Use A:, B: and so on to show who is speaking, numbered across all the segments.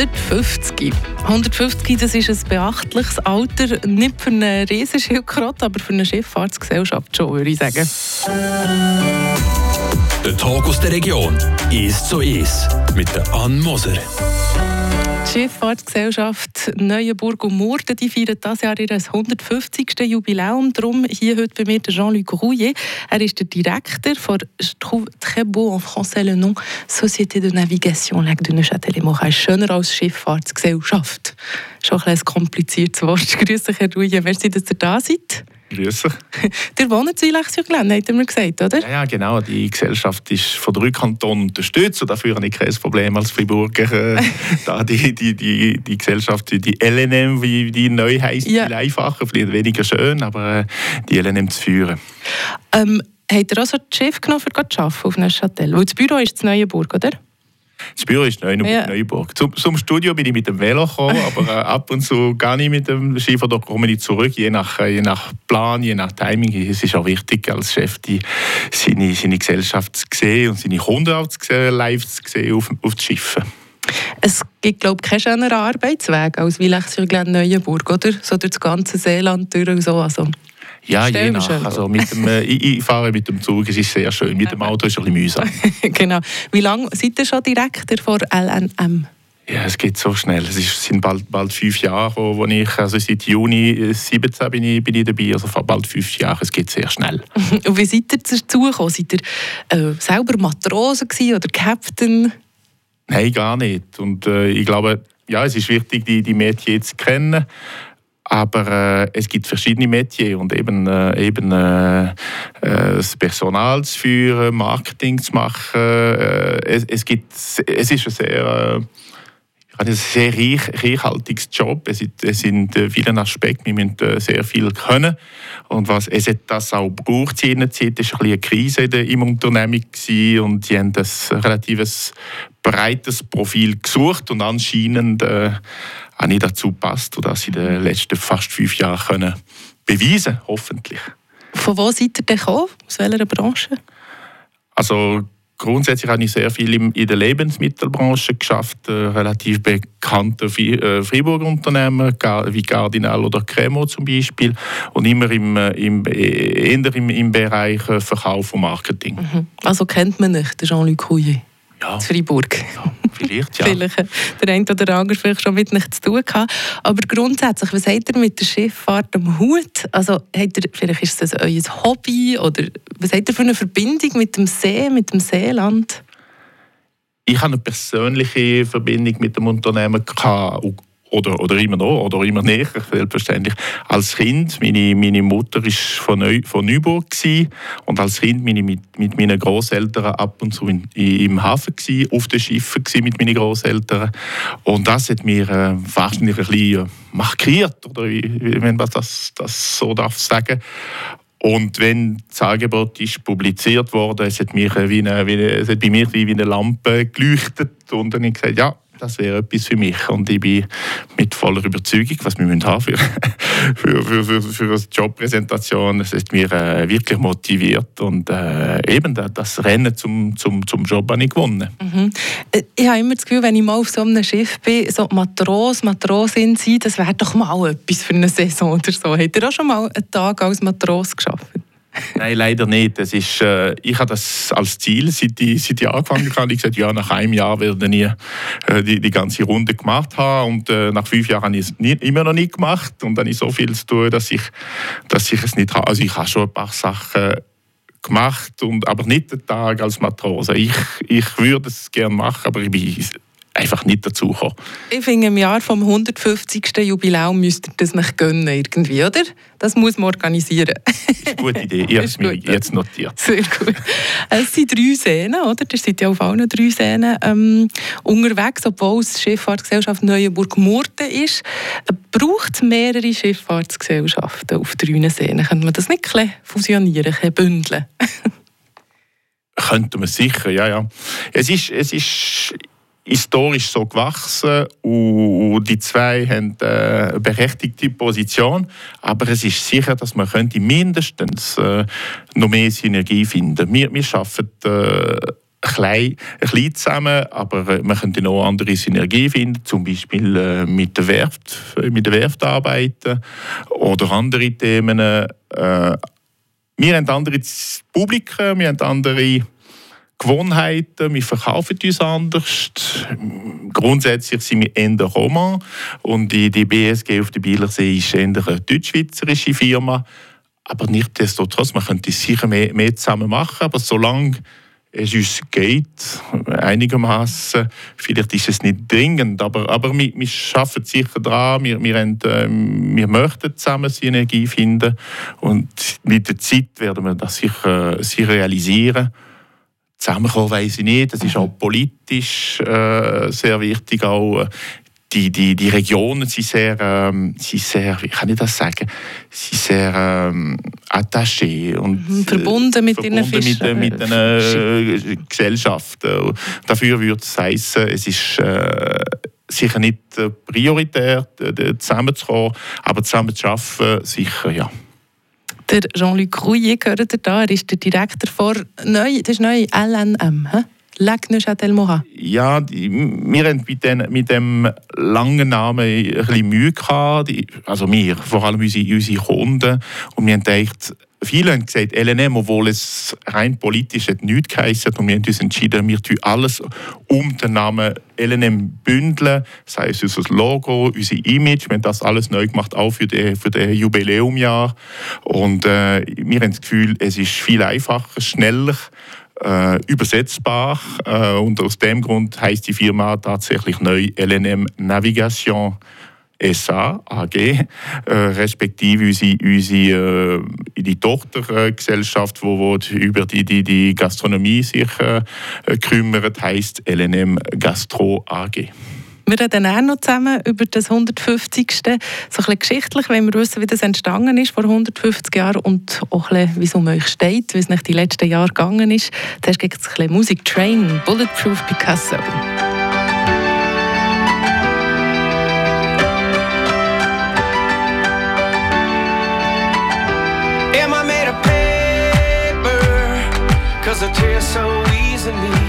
A: 150. 150, das ist ein beachtliches Alter, nicht für eine Riesenschildkröte, aber für eine Schifffahrtsgesellschaft schon, würde ich sagen.
B: Der Tag aus der Region ist so ist mit der Ann Moser.
A: Die Schifffahrtsgesellschaft Neuenburg und Murten die feiert dieses Jahr ihr 150. Jubiläum. Darum hier heute bei mir Jean-Luc Rouillet. Er ist der Direktor von «Je trouve très beau en français le nom Société de Navigation Lac de Neuchâtel-et-Morin». Schöner als Schifffahrtsgesellschaft. Schon ein, ein kompliziertes Wort. Grüße, Herr Rouillet. Merci, dass ihr da seid.
C: Grüße.
A: Der wohnt in Lechsjörglen, hat er mir gesagt, oder?
C: Ja, ja, genau. Die Gesellschaft ist von drei Kantonen unterstützt und dafür habe ich kein Problem als Friburger. Äh, da die, die, die, die Gesellschaft, die LNM, wie die neu heisst, ja. viel einfacher, vielleicht weniger schön, aber äh, die LNM zu führen.
A: Ähm, hat er auch so das Schiff genommen, um zu arbeiten auf Neuchâtel? Weil das Büro ist in Neuenburg, oder?
C: Das Büro ist Neuenburg. Ja. Neuburg. Zum, zum, Studio bin ich mit dem Velo gekommen, aber äh, ab und zu gehe ich mit dem Skifahren, da komme ich zurück, je nach, äh, je nach Plan, je nach Timing. Es ist auch wichtig, als Chef die, seine, seine Gesellschaft zu sehen und seine Kunden auch zu sehen, live zu sehen auf, auf den Schiffen.
A: Es gibt, glaube ich, keinen schöneren Arbeitsweg als Villach-sur-Glane Neuenburg, oder? So durch das ganze Seeland durch und so. Also.
C: Ja, je nach. Also mit dem, äh, ich, ich, fahre mit dem Zug, es ist sehr schön. Mit dem Auto ist es ein bisschen
A: mühsam. genau. Wie lange seid ihr schon Direktor von LNM?
C: Ja, es geht so schnell. Es ist, sind bald, bald fünf Jahre, wo, wo ich, also seit Juni 17 bin ich, bin ich dabei, also bald fünf Jahre. Es geht sehr schnell.
A: Und wie seid ihr dazu gekommen? Seid ihr äh, selber Matrose oder Captain?
C: Nein, gar nicht. Und äh, ich glaube, ja, es ist wichtig, die, die Mädchen zu kennen. Aber äh, es gibt verschiedene Metiers und eben, äh, eben äh, äh das Personal zu führen, Marketing zu machen. Äh, es, es, gibt, es ist ein sehr, äh, ein sehr reich, reichhaltiges Job. Es, es sind viele Aspekte, wir müssen sehr viel können. Und was es hat das auch gebraucht in der Zeit, war eine Krise im Unternehmen und sie haben ein relativ breites Profil gesucht und anscheinend auch nicht dazu passt und das in den letzten fast fünf Jahren können beweisen hoffentlich.
A: Von wo seid ihr denn gekommen? Aus welcher Branche?
C: Also grundsätzlich habe ich sehr viel in der Lebensmittelbranche geschafft, äh, relativ bekannte äh, Friburger Unternehmen wie Cardinal oder Cremo zum Beispiel und immer im, äh, im, eher im, im Bereich Verkauf und Marketing. Mhm.
A: Also kennt man nicht Jean-Luc Couillet?
C: Ja.
A: In Fribourg.
C: Ja. Vielleicht, ja.
A: vielleicht der eine oder andere vielleicht schon mit nichts zu tun gehabt. Aber grundsätzlich, was habt ihr mit der Schifffahrt am Hut? Also, habt ihr, vielleicht ist das euer Hobby oder was habt ihr für eine Verbindung mit dem See, mit dem Seeland?
C: Ich habe eine persönliche Verbindung mit dem Unternehmen gehabt oder, oder immer noch, oder immer näher, selbstverständlich. Als Kind, meine, meine Mutter war von, Neu, von Neuburg gewesen, und als Kind bin ich mit, mit meinen Großeltern ab und zu in, im Hafen gewesen, auf den Schiffen gewesen mit meinen Großeltern und das hat mir äh, wahrscheinlich ein bisschen äh, markiert, oder wenn man das, das so darf sagen. Und wenn das Angebot ist publiziert wurde, es hat, mich wie eine, wie eine, es hat bei mir wie eine Lampe geleuchtet und dann habe ich gesagt, ja, das wäre etwas für mich. Und ich bin mit voller Überzeugung, was wir haben für, für, für, für, für eine Jobpräsentation, es hat mich äh, wirklich motiviert und äh, eben das Rennen zum, zum, zum Job habe ich gewonnen.
A: Mhm. Äh, ich habe immer das Gefühl, wenn ich mal auf so einem Schiff bin, so Matros, Matrosin sein, das wäre doch mal etwas für eine Saison oder so. Habt ihr auch schon mal einen Tag als Matros geschafft?
C: Nein, leider nicht. Das ist, äh, ich habe das als Ziel, seit ich, seit ich angefangen habe. Ich gesagt, ja, nach einem Jahr werde ich äh, die, die ganze Runde gemacht haben. Und äh, nach fünf Jahren habe ich es nie, immer noch nicht gemacht. Und dann habe ich so viel zu tun, dass ich, dass ich es nicht habe. Also ich habe schon ein paar Sachen gemacht, und, aber nicht den Tag als Matrose. Ich, ich würde es gerne machen, aber ich bin einfach nicht dazu gekommen.
A: Ich finde, im Jahr vom 150. Jubiläum müsste das mich gönnen irgendwie, oder? Das muss man organisieren.
C: Das ist eine gute Idee. Ich habe es mir jetzt notiert.
A: Sehr gut. Es sind drei Seen, oder? Ihr seid ja auf allen drei Seen ähm, unterwegs, obwohl es Schifffahrtsgesellschaft Neuenburg-Murten ist. Braucht es mehrere Schifffahrtsgesellschaften auf drei Seen? Könnte man das nicht fusionieren, bündeln?
C: Könnte man sicher, ja, ja. Es ist, es ist historisch so gewachsen und die zwei haben eine berechtigte Position, aber es ist sicher, dass man könnte mindestens äh, noch mehr Synergie finden. Wir, wir arbeiten äh, klein, klein zusammen, aber äh, man könnte noch andere Synergie finden, zum Beispiel äh, mit der Werft, mit der Werft arbeiten oder andere Themen. Äh, wir haben andere Publiken, wir haben andere Gewohnheiten, wir verkaufen uns anders. Grundsätzlich sind wir eher Roman und die, die BSG auf der Bielersee ist eher eine deutsch-schweizerische Firma. Aber nichtsdestotrotz, man könnte sicher mehr, mehr zusammen machen, aber solange es uns geht, einigermaßen. Vielleicht ist es nicht dringend, aber, aber wir, wir arbeiten sicher daran. Wir, wir, haben, äh, wir möchten zusammen Synergie finden und mit der Zeit werden wir das sicher, sicher realisieren. Zusammenkommen weiß ich nicht. Das ist auch politisch äh, sehr wichtig. Auch die, die, die Regionen sind sehr, ähm, sind sehr, wie kann ich das sagen, sind sehr ähm, attaché und
A: mhm, verbunden mit
C: verbunden
A: den
C: mit, äh, mit den äh, Gesellschaften. Dafür würde es heißen, es ist äh, sicher nicht prioritär, zusammenzukommen, aber zusammen zu arbeiten, sicher ja.
A: Der Jean-Luc Rouillet gehört da, er ist der Direktor vor neu, das ist neu LNM. He?
C: Ja, die, wir haben mit, den, mit dem langen Namen ein bisschen Mühe gehabt. Die, also wir, vor allem unsere, unsere Kunden. Und wir haben gedacht, viele haben gesagt, LNM, obwohl es rein politisch hat nichts geheißen. Und wir haben uns entschieden, wir tun alles um den Namen LNM bündeln. Sei es unser Logo, unser Image. Wir haben das alles neu gemacht, auch für das für Jubiläumjahr. Und äh, wir haben das Gefühl, es ist viel einfacher, schneller äh, übersetzbar äh, und aus dem Grund heißt die Firma tatsächlich neu LNM Navigation SA AG, äh, respektive unsere, unsere äh, die Tochtergesellschaft, wo, wo über die, die, die Gastronomie sich äh, kümmert, heißt LNM Gastro AG.
A: Wir reden auch noch zusammen über das 150. So ein bisschen geschichtlich, wenn wir wissen, wie das entstanden ist vor 150 Jahren und auch ein bisschen, wie es um euch steht, wie es nach die letzten Jahre gegangen ist. Zuerst gibt es ein bisschen Musik Train, Bulletproof Picasso. tears so easily.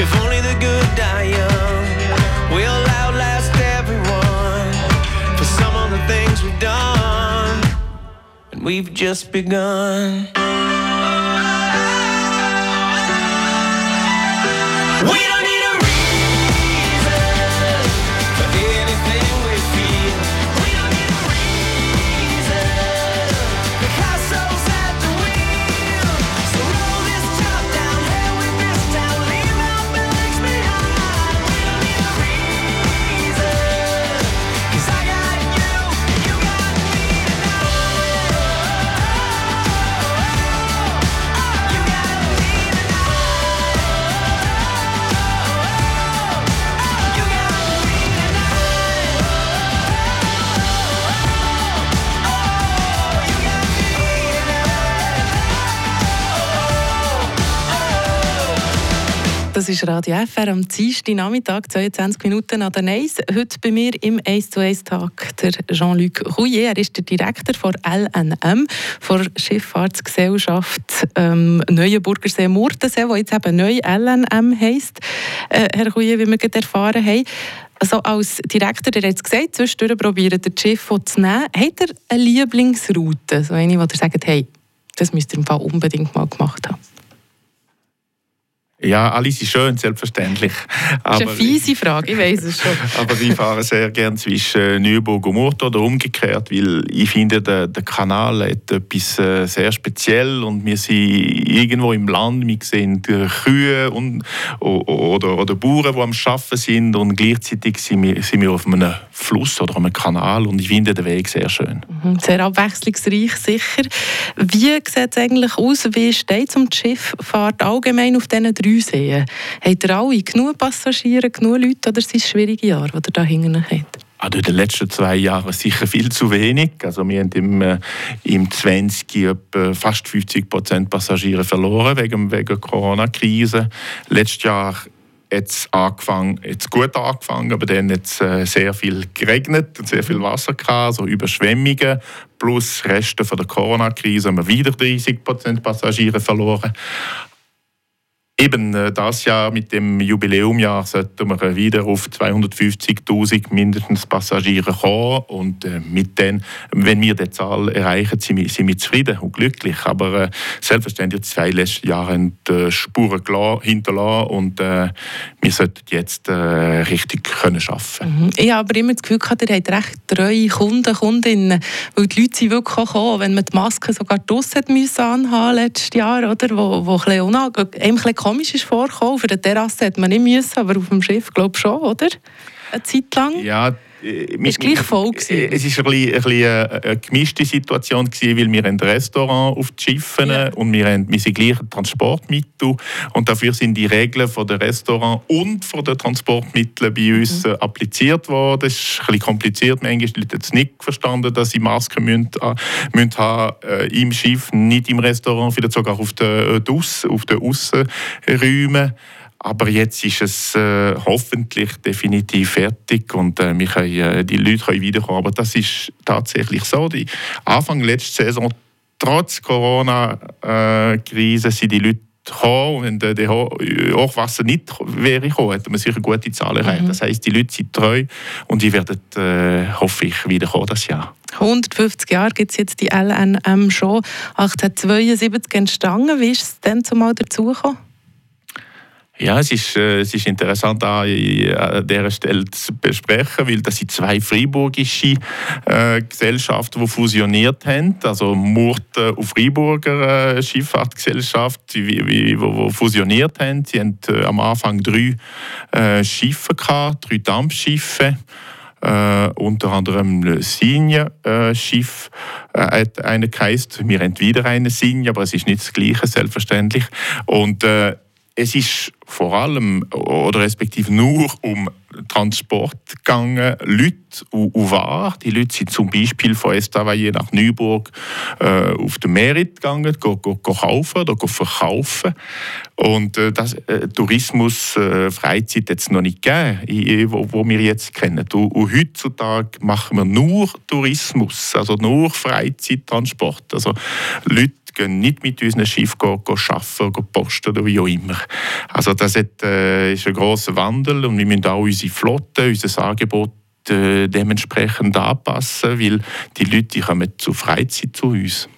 D: If only the good die young, we'll outlast everyone for some of the things we've done, and we've just begun.
A: Ist Radio FR am Dienstag Nachmittag, 22 Minuten an der Neis. Heute bei mir im 1 zu 1 Tag der Jean-Luc Rouillet. Er ist der Direktor von LNM, von Schifffahrtsgesellschaft ähm, Neuenburgersee Murtensee, wo jetzt eben neu LNM heisst. Äh, Herr Rouillet, wie wir gerade erfahren haben. Also als Direktor, der hat es gesagt, zwischendurch probiert das Schiff zu nehmen. Hat er eine Lieblingsroute? So eine, wo er sagt, hey, das müsst ihr im Fall unbedingt mal gemacht haben.
C: Ja, alles ist schön, selbstverständlich.
A: Das ist eine fiese Frage, ich weiß es schon.
C: aber ich fahre sehr gerne zwischen Neuburg und Murten oder umgekehrt, weil ich finde, der, der Kanal hat etwas äh, sehr speziell und wir sind irgendwo im Land, wir sehen Kühe und, oder, oder Bauern, die am Arbeiten sind und gleichzeitig sind wir, sind wir auf einem Fluss oder einem Kanal und ich finde den Weg sehr schön.
A: Mhm, sehr abwechslungsreich, sicher. Wie sieht es eigentlich aus, wie steht es um die Schifffahrt allgemein auf diesen drei drei Seen. Habt ihr alle genug Passagiere, genug Leute oder sind es schwierige Jahre, die ihr da hinten habt?
C: Also in den letzten zwei Jahren sicher viel zu wenig. Also wir haben im, äh, im 20 etwa fast 50 Prozent Passagiere verloren wegen, der Corona-Krise. Letztes Jahr jetzt angefangen, jetzt gut angefangen, aber dann hat es äh, sehr viel geregnet und sehr viel Wasser gehabt, so Überschwemmungen plus Reste von der Corona-Krise haben wir wieder 30 Prozent Passagiere verloren. Eben äh, das Jahr mit dem Jubiläumjahr sollten wir wieder auf 250.000 mindestens Passagiere kommen und äh, mit denen, wenn wir diese Zahl erreichen, sind wir, zufrieden und glücklich. Aber äh, selbstverständlich die zwei letzten Jahre haben die Spuren hinterlassen und äh, wir sollten jetzt äh, richtig können arbeiten.
A: Mhm. Ich habe aber immer das Gefühl gehabt, ihr habt recht treue Kunden, Kundinnen, weil die Leute sind wirklich gekommen, wenn man die Maske sogar draussen anhaben letztes Jahr, oder, wo, wo ein bisschen, komisch ist vorgekommen. Auf der Terrasse hätte man nicht müssen, aber auf dem Schiff glaube ich schon, oder? Eine Zeit lang.
C: Ja,
A: äh, es war gleich voll.
C: Gewesen. Es war ein bisschen, ein bisschen eine gemischte Situation, gewesen, weil wir ein Restaurant auf den Schiffen ja. und wir, haben, wir sind gleich ein Transportmittel und dafür sind die Regeln von der Restaurant und von den Transportmitteln bei uns mhm. Äh, appliziert worden. Das ist ein bisschen kompliziert. Manchmal die Leute es nicht verstanden, dass sie Masken müssen, äh, müssen haben, äh, im Schiff, nicht im Restaurant, vielleicht sogar auf den, äh, auf den Aussenräumen. Aber jetzt ist es äh, hoffentlich definitiv fertig und äh, können, äh, die Leute können wiederkommen. Aber das ist tatsächlich so. Die Anfang letzter Saison, trotz Corona-Krise, äh, sind die Leute gekommen. Wenn der Hochwasser nicht wäre gekommen, hätte man sicher gute Zahlen erreicht. Mhm. Das heisst, die Leute sind treu und die werden, äh, hoffe ich, wiederkommen das Jahr.
A: 150 Jahre gibt es jetzt die LNM schon. 1872 entstanden. Wie ist es denn zumal dazugekommen?
C: Ja, es ist, äh, es ist interessant, an dieser Stelle zu besprechen, weil das sind zwei freiburgische äh, Gesellschaften, die fusioniert haben. Also Murten und Freiburger äh, Schifffahrtgesellschaft, die, fusioniert haben. Sie haben äh, am Anfang drei äh, Schiffe gehabt, drei Dampfschiffe. Uh, unter anderem Signa-Schiff uh, hat eine geheißen. Wir haben wieder eine Signa, aber es ist nicht das Gleiche, selbstverständlich. Und uh, es ist vor allem oder respektive nur um Transport gegangen, Leute und, und Waren. Die Leute sind zum Beispiel von Estavayer nach Neuburg äh, auf den Merit gegangen, go, go, go kaufen oder go verkaufen. Und äh, das äh, Tourismus, äh, Freizeit hat es noch nicht gegeben, wo, wo wir jetzt kennen. Und, und, heutzutage machen wir nur Tourismus, also nur Freizeittransport. Also Leute gehen nicht mit unseren Schiffen go, go arbeiten, go posten oder wie auch immer. Also das hat, äh, ist ein grosser Wandel und wir müssen auch unsere Flotte, unser Angebot äh, dementsprechend anpassen, weil die Leute die kommen zu Freizeit zu uns.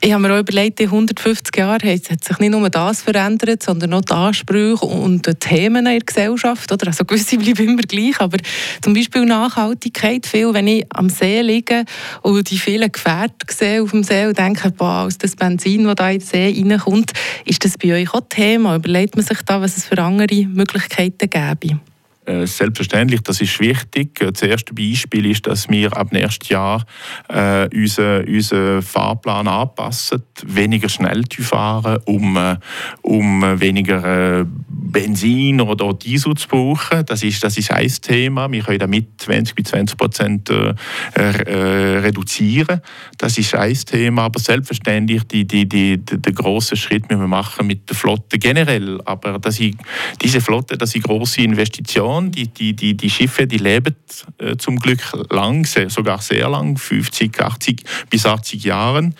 A: Ich habe mir auch überlegt, in 150 Jahren hat sich nicht nur das verändert, sondern auch die Ansprüche und die Themen in der Gesellschaft. Oder? Also gewisse bleiben immer gleich, aber zum Beispiel Nachhaltigkeit. Viel, wenn ich am See liege und die vielen Gefährte sehe auf dem See und denke, boah, aus das Benzin, das da in den See reinkommt, ist das bei euch auch Thema? Überlegt man sich da, was es für andere Möglichkeiten gäbe?
C: Äh, selbstverständlich, das ist wichtig. Das erste Beispiel ist, dass wir ab nächstes Jahr äh, unseren, unseren Fahrplan anpassen, weniger schnell fahren, um, äh, um weniger äh, Benzin oder Diesel zu brauchen. Das ist, das ist ein Thema. Wir können damit 20 bis 20 Prozent äh, äh, reduzieren. Das ist ein Thema. Aber selbstverständlich die, die, die, die, den grossen Schritt müssen wir machen mit der Flotte generell. Aber das ist, diese Flotte, das ist große Investition Region. Die, die, die, die Schiffe die leben äh, zum Glück lang, sogar sehr lang, 50, 80 bis 80 Jahren.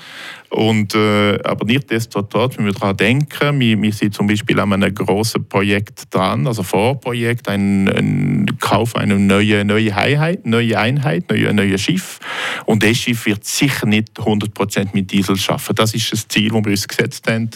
C: Und, äh, aber nichtsdestotrotz müssen wir daran denken, wir, wir sind zum Beispiel an einem großen Projekt dran, also Vorprojekt, ein, ein Kauf einer neuen neue Einheit, neue Einheit, neue, neue Schiff. Und das Schiff wird sicher nicht 100% mit Diesel schaffen. Das ist das Ziel, das wir uns gesetzt haben.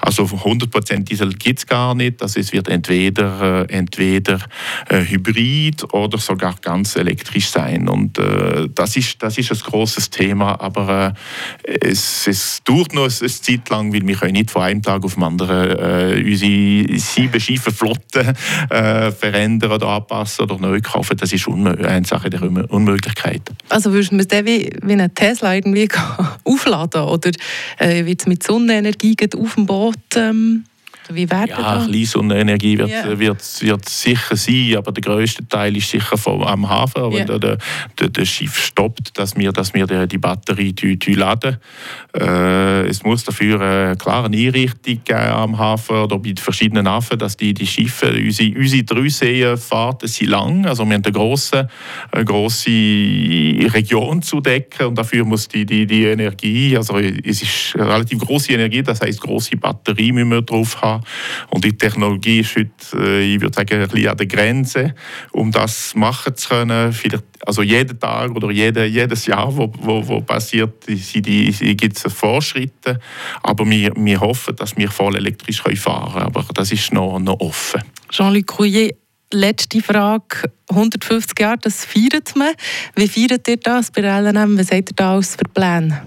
C: Also 100% Diesel gibt es gar nicht. Also es wird entweder, äh, entweder äh, Hybrid oder sogar ganz elektrisch sein. Und äh, das, ist, das ist ein großes Thema, aber äh, es, es es dauert noch eine Zeit lang, weil wir nicht von einem Tag auf den anderen äh, unsere sieben schiefen Flotten äh, verändern oder anpassen oder neu kaufen. Das ist eine Sache der Unmöglichkeit.
A: Also würdest du es wie, wie einen Tesla irgendwie aufladen oder äh, wie mit Sonnenenergie auf dem Boot ähm wie wäre
C: ja, Klein-Sonnenenergie wird, yeah. wird, wird sicher sein, aber der größte Teil ist sicher vom, am Hafen. Wenn der, der, der, Schiff stoppt, dass wir, dass wir die, die Batterie die, die laden. Äh, es muss dafür eine klare Einrichtung geben am Hafen oder bei verschiedenen Hafen, dass die, die Schiffe, unsere, unsere Dreiseenfahrten sind lang. Also wir haben eine grosse, eine grosse Region zu decken und dafür muss die, die, die Energie, also es ist relativ große Energie, das heißt große Batterie müssen wir drauf haben und die Technologie ist heute, äh, ich würde sagen, ein bisschen an der Grenze, um das machen zu können. Vielleicht, also jeden Tag oder jede, jedes Jahr, wo, wo, wo passiert, gibt es Fortschritte. Aber wir, wir hoffen, dass wir voll elektrisch fahren können. Aber das ist noch, noch offen.
A: Jean-Luc Couillet, letzte Frage. 150 Jahre, das feiert man. Wie feiert ihr das bei LNM? Was habt ihr da als für Pläne?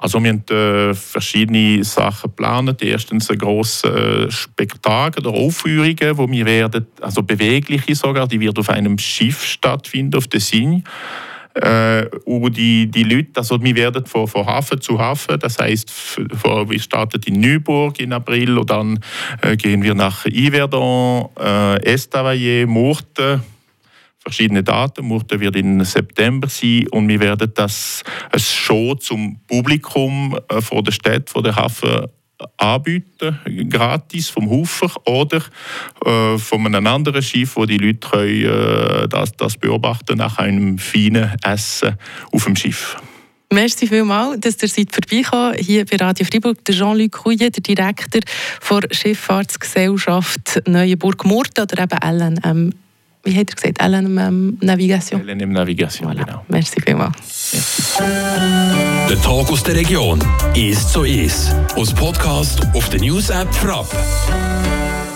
C: Also wir haben äh, verschiedene Sachen geplant. Erstens ein grosses äh, Spektakel oder Aufführungen, wo wir werden, also bewegliche sogar, die wird auf einem Schiff stattfinden, auf der Signe. Äh, und die, die Leute, also wir werden von, von Hafen zu Hafen, das heißt, wir starten in Neuburg im April und dann äh, gehen wir nach Yverdon, äh, Estavayer, Murten, verschiedene Daten. Murten wird im September sein und wir werden das eine Show zum Publikum äh, von der Stadt, von der Hafen anbieten, gratis vom Hufer oder äh, von einem anderen Schiff, wo die Leute können, äh, das, das beobachten nach einem feinen Essen auf dem Schiff.
A: Merci vielmals, dass ihr seid vorbeigekommen hier bei Radio Freiburg. Der Jean-Luc Couillet, der Direktor der Schifffahrtsgesellschaft Neuenburg-Murten oder eben LNM wie hat er gesagt, LNM Navigation?
C: LNM Navigation, voilà. genau.
A: Merci vielmals. Merci.
B: Der Tag aus der Region ist so ist. Aus Podcast auf der News App Frapp.